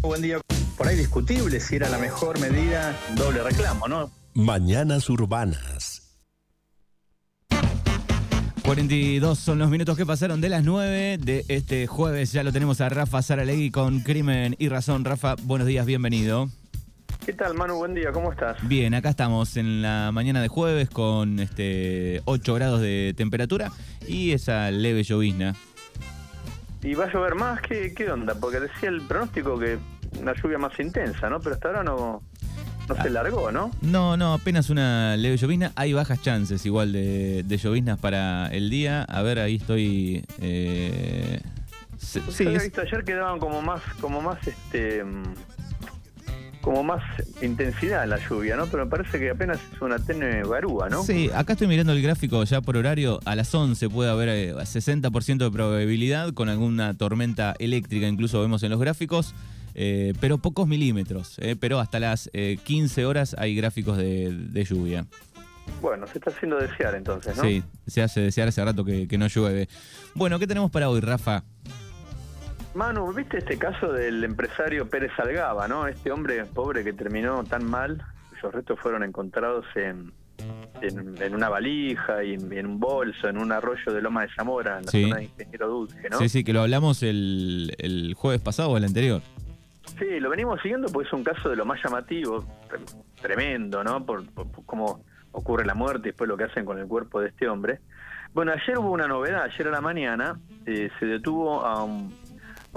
Buen día. Por ahí discutible si era la mejor medida, doble reclamo, ¿no? Mañanas Urbanas. 42 son los minutos que pasaron de las 9 de este jueves. Ya lo tenemos a Rafa Saralegui con Crimen y Razón. Rafa, buenos días, bienvenido. ¿Qué tal, Manu? Buen día, ¿cómo estás? Bien, acá estamos en la mañana de jueves con este 8 grados de temperatura y esa leve llovizna. ¿Y va a llover más? ¿Qué, qué onda? Porque decía el pronóstico que una lluvia más intensa, ¿no? Pero hasta ahora no, no se largó, ¿no? No, no, apenas una leve llovizna. Hay bajas chances igual de, de lloviznas para el día. A ver, ahí estoy... eh, se- sí, es- visto ayer que daban como más, como más, este, mm, como más intensidad la lluvia, ¿no? Pero me parece que apenas es una tenue garúa, ¿no? Sí, acá estoy mirando el gráfico ya por horario. A las 11 puede haber eh, 60% de probabilidad con alguna tormenta eléctrica, incluso vemos en los gráficos, eh, pero pocos milímetros. eh, pero hasta las eh, 15 horas hay gráficos de, de lluvia. Bueno, se está haciendo desear entonces, ¿no? Sí, se hace desear hace rato que, que no llueve. Bueno, ¿qué tenemos para hoy, Rafa? Manu, ¿viste este caso del empresario Pérez Algaba, no? Este hombre pobre que terminó tan mal, cuyos restos fueron encontrados en, en, en una valija y en, en un bolso, en un arroyo de Loma de Zamora, en la Sí. zona de Ingeniero Dulce, ¿no? Sí, sí, que lo hablamos el, el jueves pasado o el anterior. Sí, lo venimos siguiendo porque es un caso de lo más llamativo, tre- tremendo, ¿no? Por, por- por cómo ocurre la muerte y después lo que hacen con el cuerpo de este hombre. Bueno, ayer hubo una novedad, ayer a la mañana eh, se detuvo a un,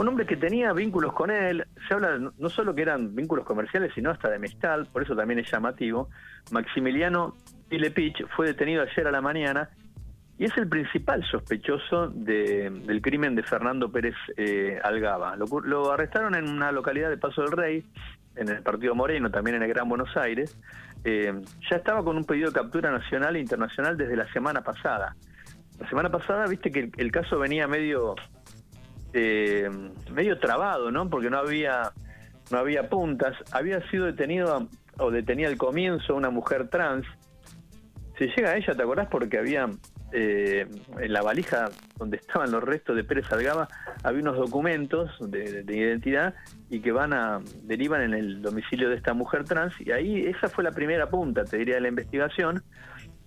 un hombre que tenía vínculos con él, se habla no- solo que eran vínculos comerciales, sino hasta de amistad, por eso también es llamativo. Maximiliano Pilepich fue detenido ayer a la mañana y es el principal sospechoso de- del crimen de Fernando Pérez eh, Algaba. Lo, arrestaron en una localidad de Paso del Rey, en el Partido Moreno, también en el Gran Buenos Aires. Eh, ya estaba con un pedido de captura nacional e internacional desde la semana pasada. La semana pasada, viste que el caso venía medio eh, medio trabado, ¿no? Porque no había no había puntas. Había sido detenido o detenía al comienzo una mujer trans. Se llega a ella, ¿te acordás? Porque había eh, en la valija donde estaban los restos de Pérez Algaba había unos documentos de, de identidad y que van a derivan en el domicilio de esta mujer trans y ahí esa fue la primera punta, te diría, de la investigación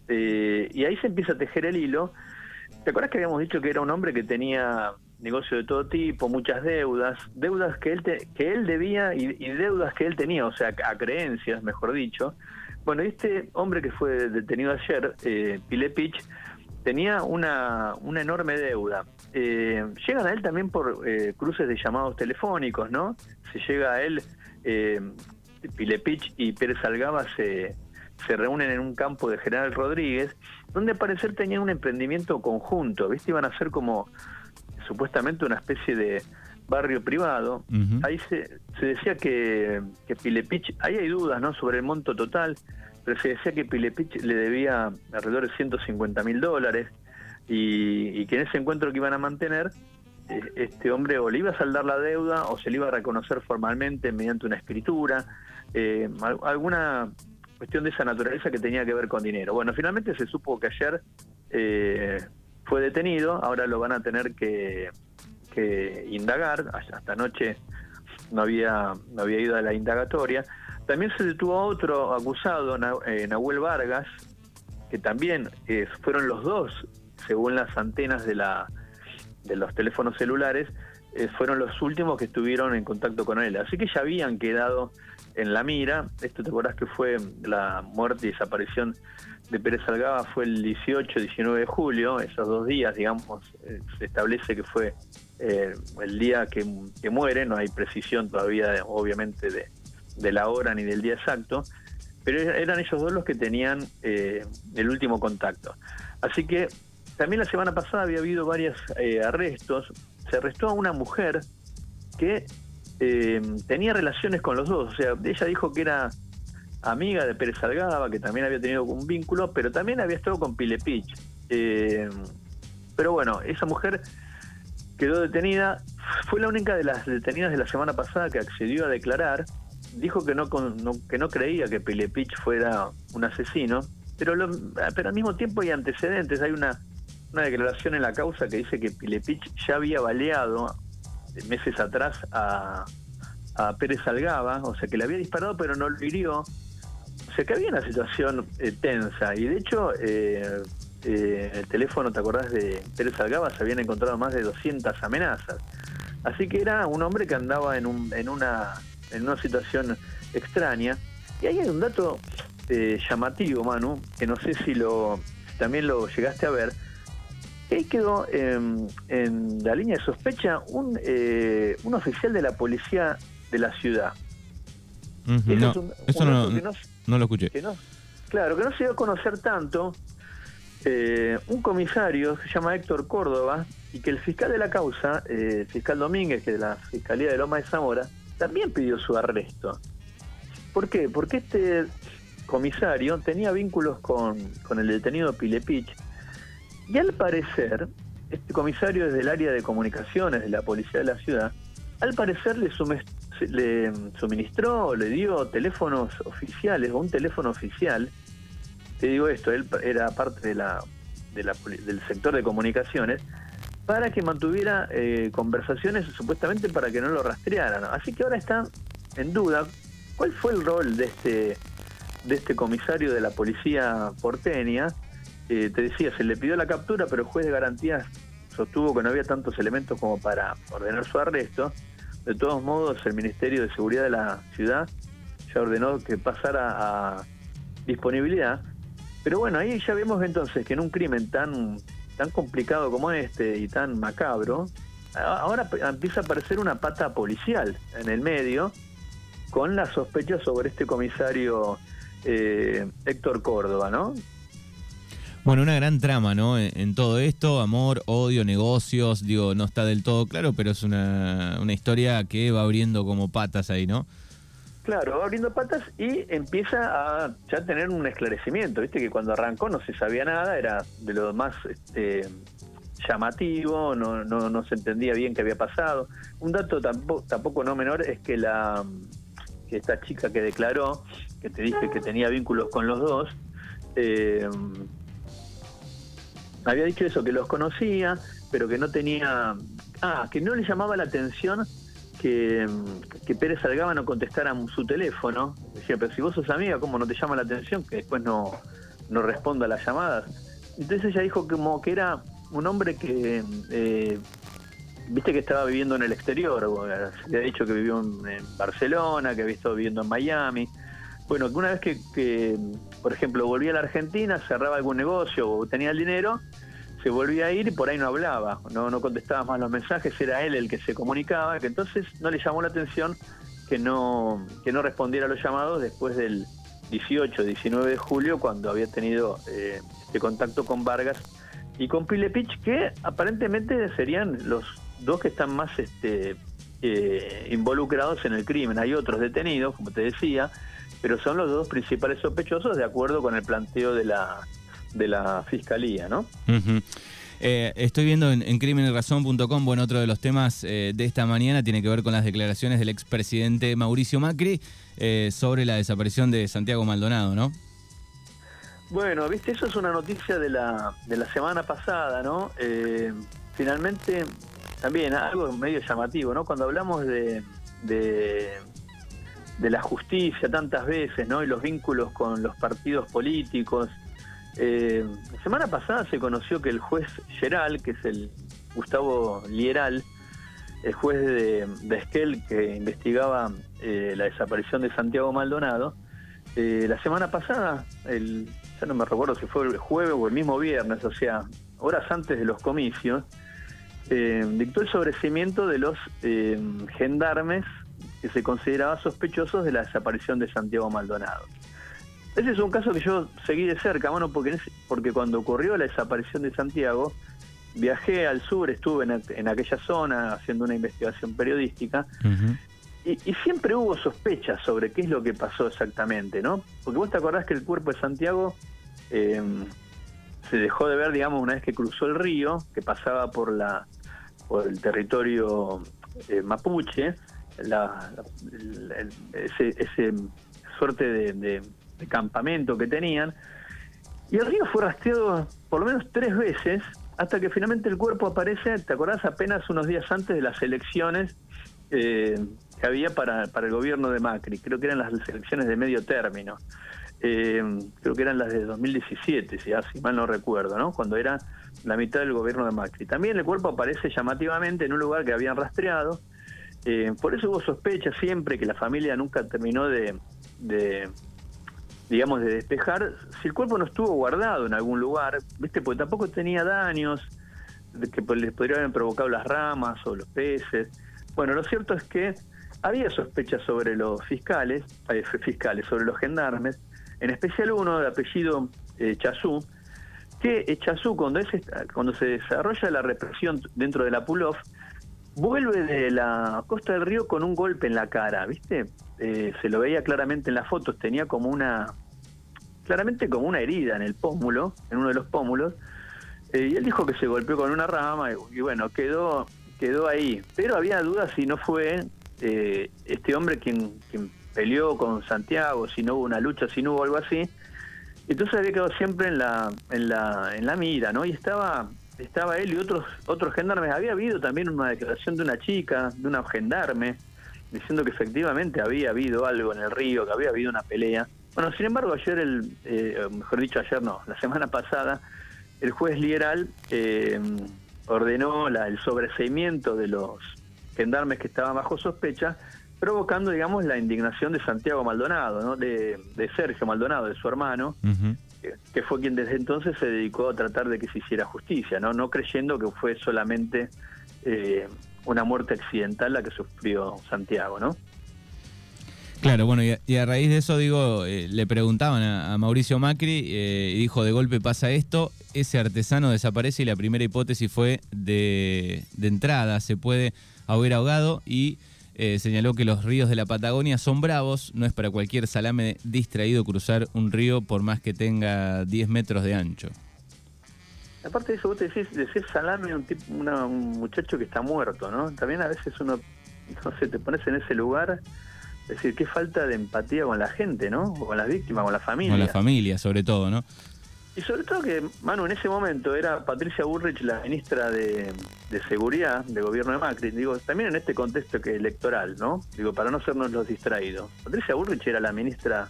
Eh, y ahí se empieza a tejer el hilo. ¿Te acuerdas que habíamos dicho que era un hombre que tenía negocio de todo tipo, muchas deudas, deudas que él te- que él debía y, y deudas que él tenía, o sea, a creencias, mejor dicho. Bueno, este hombre que fue detenido ayer, eh, Pilepich, tenía una, una enorme deuda. Eh, llegan a él también por eh, cruces de llamados telefónicos, ¿no? Se llega a él, eh, Pilepich y Pérez Algaba se, se reúnen en un campo de General Rodríguez, donde al parecer tenían un emprendimiento conjunto, ¿viste? Iban a ser como supuestamente una especie de barrio privado. Ahí se, se decía que, que Pilepich, ahí hay dudas ¿no? sobre el monto total, pero se decía que Pilepich le debía alrededor de 150 mil dólares y, y que en ese encuentro que iban a mantener, eh, este hombre o le iba a saldar la deuda o se le iba a reconocer formalmente mediante una escritura, eh, al- alguna cuestión de esa naturaleza que tenía que ver con dinero. Bueno, finalmente se supo que ayer eh, fue detenido, ahora lo van a tener que, que indagar, hasta anoche no había, no había ido a la indagatoria. También se detuvo a otro acusado, eh, Nahuel Vargas, que también eh, fueron los dos, según las antenas de, la, de los teléfonos celulares, eh, fueron los últimos que estuvieron en contacto con él. Así que ya habían quedado en la mira. Esto te acordás que fue la muerte y desaparición de Pérez Salgaba fue el 18, 19 de julio, esos dos días, digamos, eh, se establece que fue eh, el día que, muere, no hay precisión todavía, obviamente, de, la hora ni del día exacto, pero er- eran ellos dos los que tenían eh, el último contacto. Así que también la semana pasada había habido varios arrestos, se arrestó a una mujer que eh, tenía relaciones con los dos, o sea, ella dijo que era amiga de Pérez Salgaba, que también había tenido un vínculo, pero también había estado con Pilepich. Eh, pero bueno, esa mujer quedó detenida, fue la única de las detenidas de la semana pasada que accedió a declarar, dijo que no, no- que no creía que Pilepich fuera un asesino, pero, lo- pero al mismo tiempo hay antecedentes, hay una, una declaración en la causa que dice que Pilepich ya había baleado meses atrás a, a Pérez Algaba, o sea que le había disparado pero no lo hirió. Que había una situación eh, tensa y de hecho eh, eh, el teléfono, ¿te acordás de Pérez Algaba? Se habían encontrado más de 200 amenazas. Así que era un hombre que andaba en, un, en, una, en una situación extraña. Y ahí hay un dato eh, llamativo, Manu, que no sé si lo también lo llegaste a ver. Ahí quedó en la línea de sospecha un, un oficial de la policía de la ciudad. Eso, no, no, lo escuché. claro, que no se dio a conocer tanto. Eh, un comisario se llama Héctor Córdoba y que el fiscal de la causa, eh, fiscal Domínguez, que de la Fiscalía de Loma de Zamora, también pidió su arresto. ¿Por qué? Porque este comisario tenía vínculos con, con el detenido Pilepich y al parecer, este comisario es del área de comunicaciones de la policía de la ciudad, al parecer le, le suministró, le dio teléfonos oficiales o un teléfono oficial. Te digo esto, él era parte de la, de la del sector de comunicaciones para que mantuviera eh, conversaciones supuestamente para que no lo rastrearan. Así que ahora está en duda cuál fue el rol de este de este comisario de la policía porteña. Eh, te decía, se le pidió la captura, pero el juez de garantías sostuvo que no había tantos elementos como para ordenar su arresto. De todos modos, el Ministerio de Seguridad de la ciudad ya ordenó que pasara a disponibilidad. Pero bueno, ahí ya vemos entonces que en un crimen tan tan complicado como este y tan macabro, ahora empieza a aparecer una pata policial en el medio con la sospecha sobre este comisario eh, Héctor Córdoba, ¿no? Bueno, una gran trama, ¿no? En, todo esto, amor, odio, negocios, digo, no está del todo claro, pero es una, una historia que va abriendo como patas ahí, ¿no? Claro, va abriendo patas y empieza a ya tener un esclarecimiento. Viste que cuando arrancó no se sabía nada, era de lo más este, llamativo, no, no, no se entendía bien qué había pasado. Un dato tampoco, tampoco no menor es que la que esta chica que declaró, que te dije que tenía vínculos con los dos, eh, había dicho eso, que los conocía, pero que no tenía... Ah, que no le llamaba la atención que, que Pérez Salgaba no contestara su teléfono. Decía, pero si vos sos amiga, ¿cómo no te llama la atención que después no, no responda a las llamadas? Entonces ella dijo como que era un hombre que, eh, viste que estaba viviendo en el exterior, le ha dicho que vivió en, Barcelona, que había estado viviendo en Miami. Bueno, una vez que, que, por ejemplo, volvía a la Argentina, cerraba algún negocio o tenía el dinero, se volvía a ir y por ahí no hablaba, no, no contestaba más los mensajes, era él el que se comunicaba, que entonces no le llamó la atención que no, que no respondiera a los llamados después del 18, 19 de julio, cuando había tenido eh, este contacto con Vargas y con Pilepich, que aparentemente serían los dos que están más este, eh, involucrados en el crimen. Hay otros detenidos, como te decía, pero son los dos principales sospechosos de acuerdo con el planteo de la de la fiscalía, ¿no? Eh, estoy viendo en, en crimenelrazón.com, bueno, otro de los temas eh, de esta mañana tiene que ver con las declaraciones del expresidente Mauricio Macri eh, sobre la desaparición de Santiago Maldonado, ¿no? Bueno, viste, eso es una noticia de la, de la semana pasada, ¿no? finalmente, también algo medio llamativo, ¿no? Cuando hablamos de, de, de la justicia tantas veces, ¿no? Y los vínculos con los partidos políticos, eh, la semana pasada se conoció que el juez Geral, que es el Gustavo Lieral, el juez de, de Esquel que investigaba eh, la desaparición de Santiago Maldonado, eh, la semana pasada, el, ya no me recuerdo si fue el jueves o el mismo viernes, o sea, horas antes de los comicios, dictó el sobrecimiento de los gendarmes que se consideraban sospechosos de la desaparición de Santiago Maldonado. Ese es un caso que yo seguí de cerca, bueno, porque, porque cuando ocurrió la desaparición de Santiago, viajé al sur, estuve en, aquella zona haciendo una investigación periodística, y, siempre hubo sospechas sobre qué es lo que pasó exactamente, ¿no? Porque vos te acordás que el cuerpo de Santiago em, se dejó de ver, digamos, una vez que cruzó el río, que pasaba por la por el territorio eh, mapuche, la, ese, suerte de campamento que tenían. Y el río fue rastreado por lo menos tres veces hasta que finalmente el cuerpo aparece, ¿te acordás? Apenas unos días antes de las elecciones, eh, que había para, para el gobierno de Macri. Creo que eran las elecciones de medio término. Eh, creo que eran las de 2017, si, así mal no recuerdo, ¿no? Cuando era la mitad del gobierno de Macri. También el cuerpo aparece llamativamente en un lugar que habían rastreado. Eh, por eso hubo sospecha siempre que la familia nunca terminó de, digamos, de despejar si el cuerpo no estuvo guardado en algún lugar, ¿viste? Porque tampoco tenía daños que les podrían haber provocado las ramas o los peces. Bueno, lo cierto es que había sospechas sobre los fiscales, eh, fiscales, sobre los gendarmes, en especial uno de apellido eh, Chazú, que eh, Chazú, cuando, es, cuando se desarrolla la represión dentro de la Pulov, vuelve de la costa del río con un golpe en la cara, ¿viste? Eh, se lo veía claramente en las fotos, tenía como una, claramente como una herida en el pómulo, en uno de los pómulos, eh, y él dijo que se golpeó con una rama y, bueno, quedó, quedó ahí. Pero había dudas si no fue eh, este hombre quien, quien peleó con Santiago, si no hubo una lucha, si no hubo algo así. Entonces había quedado siempre en la, en la, en la mira, ¿no? Y estaba, estaba él y otros, otros gendarmes. Había habido también una declaración de una chica, de una gendarme, diciendo que efectivamente había habido algo en el río, que había habido una pelea. Bueno, sin embargo, ayer, el, eh, mejor dicho, ayer no, la semana pasada, el juez Lieral eh, ordenó la, el sobreseimiento de los gendarmes que estaban bajo sospecha, provocando, digamos, la indignación de Santiago Maldonado, ¿no? de, Sergio Maldonado, de su hermano, que, fue quien desde entonces se dedicó a tratar de que se hiciera justicia, no, no creyendo que fue solamente eh, una muerte accidental la que sufrió Santiago, ¿no? Claro, bueno, y a, raíz de eso, digo, eh, le preguntaban a, Mauricio Macri eh, y dijo, de golpe pasa esto, ese artesano desaparece y la primera hipótesis fue de, entrada, se puede haber ahogado y eh, señaló que los ríos de la Patagonia son bravos, no es para cualquier salame distraído cruzar un río por más que tenga 10 metros de ancho. Aparte de eso, vos te decís, decís salame un, tipo, un muchacho que está muerto, ¿no? También a veces uno, no sé, te pones en ese lugar es decir, qué falta de empatía con la gente, ¿no? O con las víctimas, con la familia. Con la familia, sobre todo, ¿no? Y sobre todo que, Manu, en ese momento era Patricia Burrich la ministra de, Seguridad del gobierno de Macri. Digo, también en este contexto que electoral, ¿no? Digo, para no sernos los distraídos. Patricia Burrich era la ministra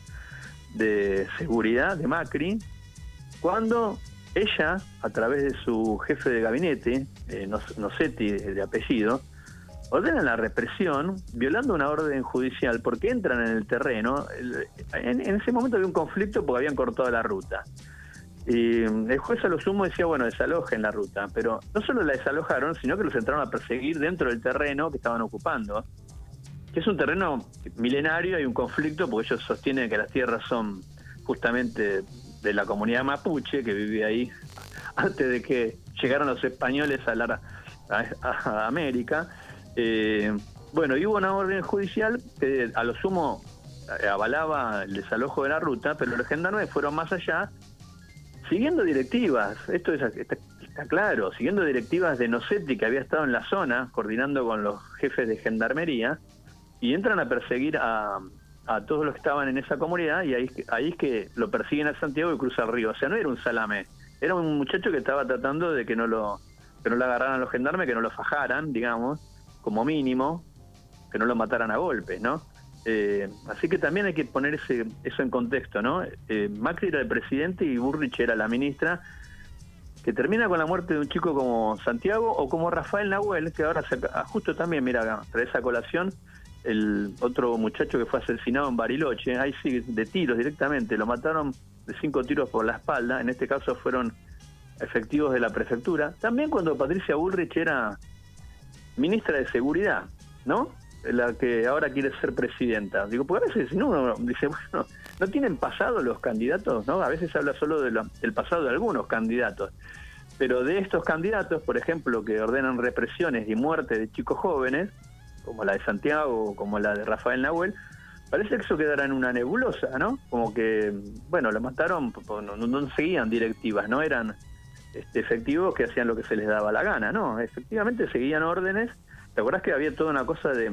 de Seguridad de Macri cuando ella, a través de su jefe de gabinete, eh, Nocetti de apellido, ordenan la represión violando una orden judicial porque entran en el terreno. En, ese momento había un conflicto porque habían cortado la ruta. Y el juez a lo sumo decía, bueno, desalojen la ruta, pero no solo la desalojaron, sino que los entraron a perseguir dentro del terreno que estaban ocupando, que es un terreno milenario, hay un conflicto porque ellos sostienen que las tierras son justamente de la comunidad mapuche que vivía ahí antes de que llegaron los españoles a, la, América. Eh, bueno, y hubo una orden judicial que a lo sumo avalaba el desalojo de la ruta, pero los gendarmes fueron más allá, siguiendo directivas, esto está, claro, siguiendo directivas de Nocetti, que había estado en la zona, coordinando con los jefes de gendarmería, y entran a perseguir a, todos los que estaban en esa comunidad, y ahí, ahí es que lo persiguen a Santiago y cruza el río. O sea, no era un salame, era un muchacho que estaba tratando de que no lo, que no lo agarraran los gendarmes, que no lo fajaran, digamos como mínimo, que no lo mataran a golpes, ¿no? Eh, así que también hay que poner ese, eso en contexto, ¿no? Eh, Macri era el presidente y Burrich era la ministra, que termina con la muerte de un chico como Santiago o como Rafael Nahuel, que ahora se, ah, justo también, mira, trae esa colación, el otro muchacho que fue asesinado en Bariloche, ahí sí, de tiros directamente, lo mataron de cinco tiros por la espalda, en este caso fueron efectivos de la prefectura. También cuando Patricia Bullrich era ministra de Seguridad, ¿no? La que ahora quiere ser presidenta. Digo, porque a veces no, uno dice, bueno, no tienen pasado los candidatos, ¿no? A veces se habla solo de del pasado de algunos candidatos. Pero de estos candidatos, por ejemplo, que ordenan represiones y muerte de chicos jóvenes, como la de Santiago como la de Rafael Nahuel, parece que eso quedará en una nebulosa, ¿no? Como que, bueno, lo mataron, no, no seguían directivas, no eran este, efectivos que hacían lo que se les daba la gana, ¿no? Efectivamente seguían órdenes. ¿Te acuerdas que había toda una cosa de,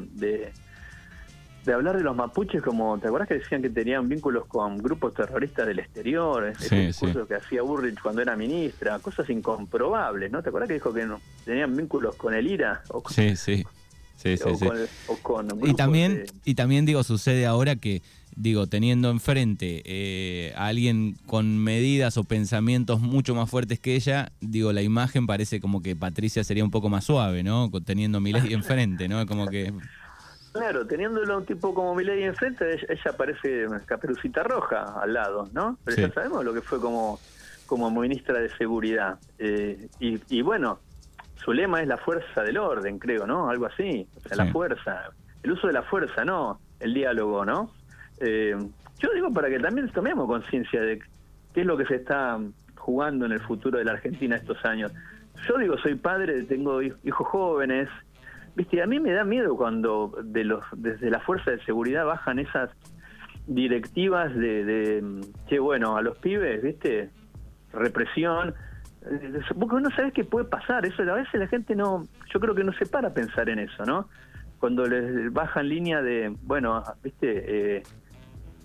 de, hablar de los mapuches como, ¿te acuerdas que decían que tenían vínculos con grupos terroristas del exterior? Ese discurso que hacía Burrich cuando era ministra, cosas incomprobables, ¿no? ¿Te acuerdas que dijo que no, tenían vínculos con el IRA? sí, sí. Sí, sí, o, sí. Con, o con Y también, de- y también digo, sucede ahora que, digo, teniendo enfrente eh, a alguien con medidas o pensamientos mucho más fuertes que ella, digo, la imagen parece como que Patricia sería un poco más suave, ¿no? Teniendo a Milei enfrente, ¿no? Como que... Claro, teniéndolo un tipo como Milei enfrente, ella, ella parece caperucita roja al lado, ¿no? Pero Sí. ya sabemos lo que fue como, como ministra de Seguridad. Eh, y, y bueno, su lema es la fuerza del orden, creo, ¿no? Algo así. O sea, Sí. la fuerza. El uso de la fuerza, no el diálogo, ¿no? Eh, yo digo para que también tomemos conciencia de qué es lo que se está jugando en el futuro de la Argentina estos años. Yo digo, soy padre, tengo hij- hijos jóvenes, Viste, a mí me da miedo cuando de los desde la fuerza de seguridad bajan esas directivas de, de que bueno, a los pibes, ¿viste? Represión. Eh, Porque uno sabe qué puede pasar, eso a veces la gente no, yo creo que no se para a pensar en eso, ¿no? Cuando les bajan línea de, bueno, ¿viste? Eh,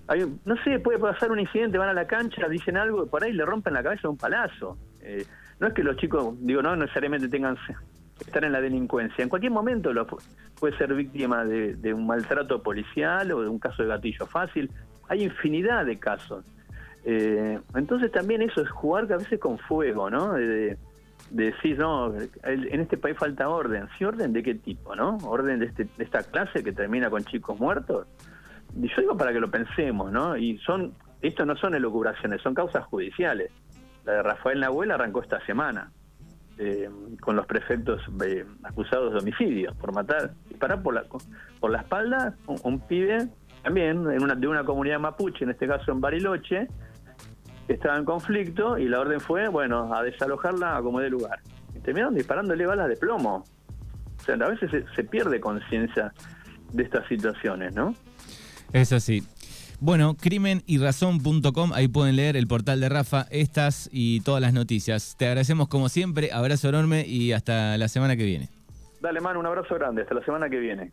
hay, no sé, puede pasar un incidente, van a la cancha, dicen algo, por ahí le rompen la cabeza un palazo. Eh, no es que los chicos, digo, no necesariamente tengan estar en la delincuencia. En cualquier momento lo, pu- puede ser víctima de, de un maltrato policial o de un caso de gatillo fácil. Hay infinidad de casos. Eh, entonces también eso es jugar a veces con fuego, ¿no? De, de- de decir, no, en este país falta orden. ¿Sí orden de qué tipo, no? ¿Orden de, este, de esta clase que termina con chicos muertos? Yo digo para que lo pensemos, ¿no? Y son, esto no son elucubraciones, son causas judiciales. La de Rafael Nahuel arrancó esta semana, eh, con los prefectos eh, acusados de homicidio, por matar, disparar por la, por la espalda un, un pibe, también en una, de una comunidad mapuche, en este caso en Bariloche, que estaba en conflicto y la orden fue, bueno, a desalojarla a como de lugar. Y terminaron disparándole balas de plomo. O sea, a veces se, se pierde conciencia de estas situaciones, ¿no? Es así. Bueno, crimenyrrazón.com, ahí pueden leer el portal de Rafa, estas y todas las noticias. Te agradecemos como siempre, abrazo enorme y hasta la semana que viene. Dale, mano, un abrazo grande. Hasta la semana que viene.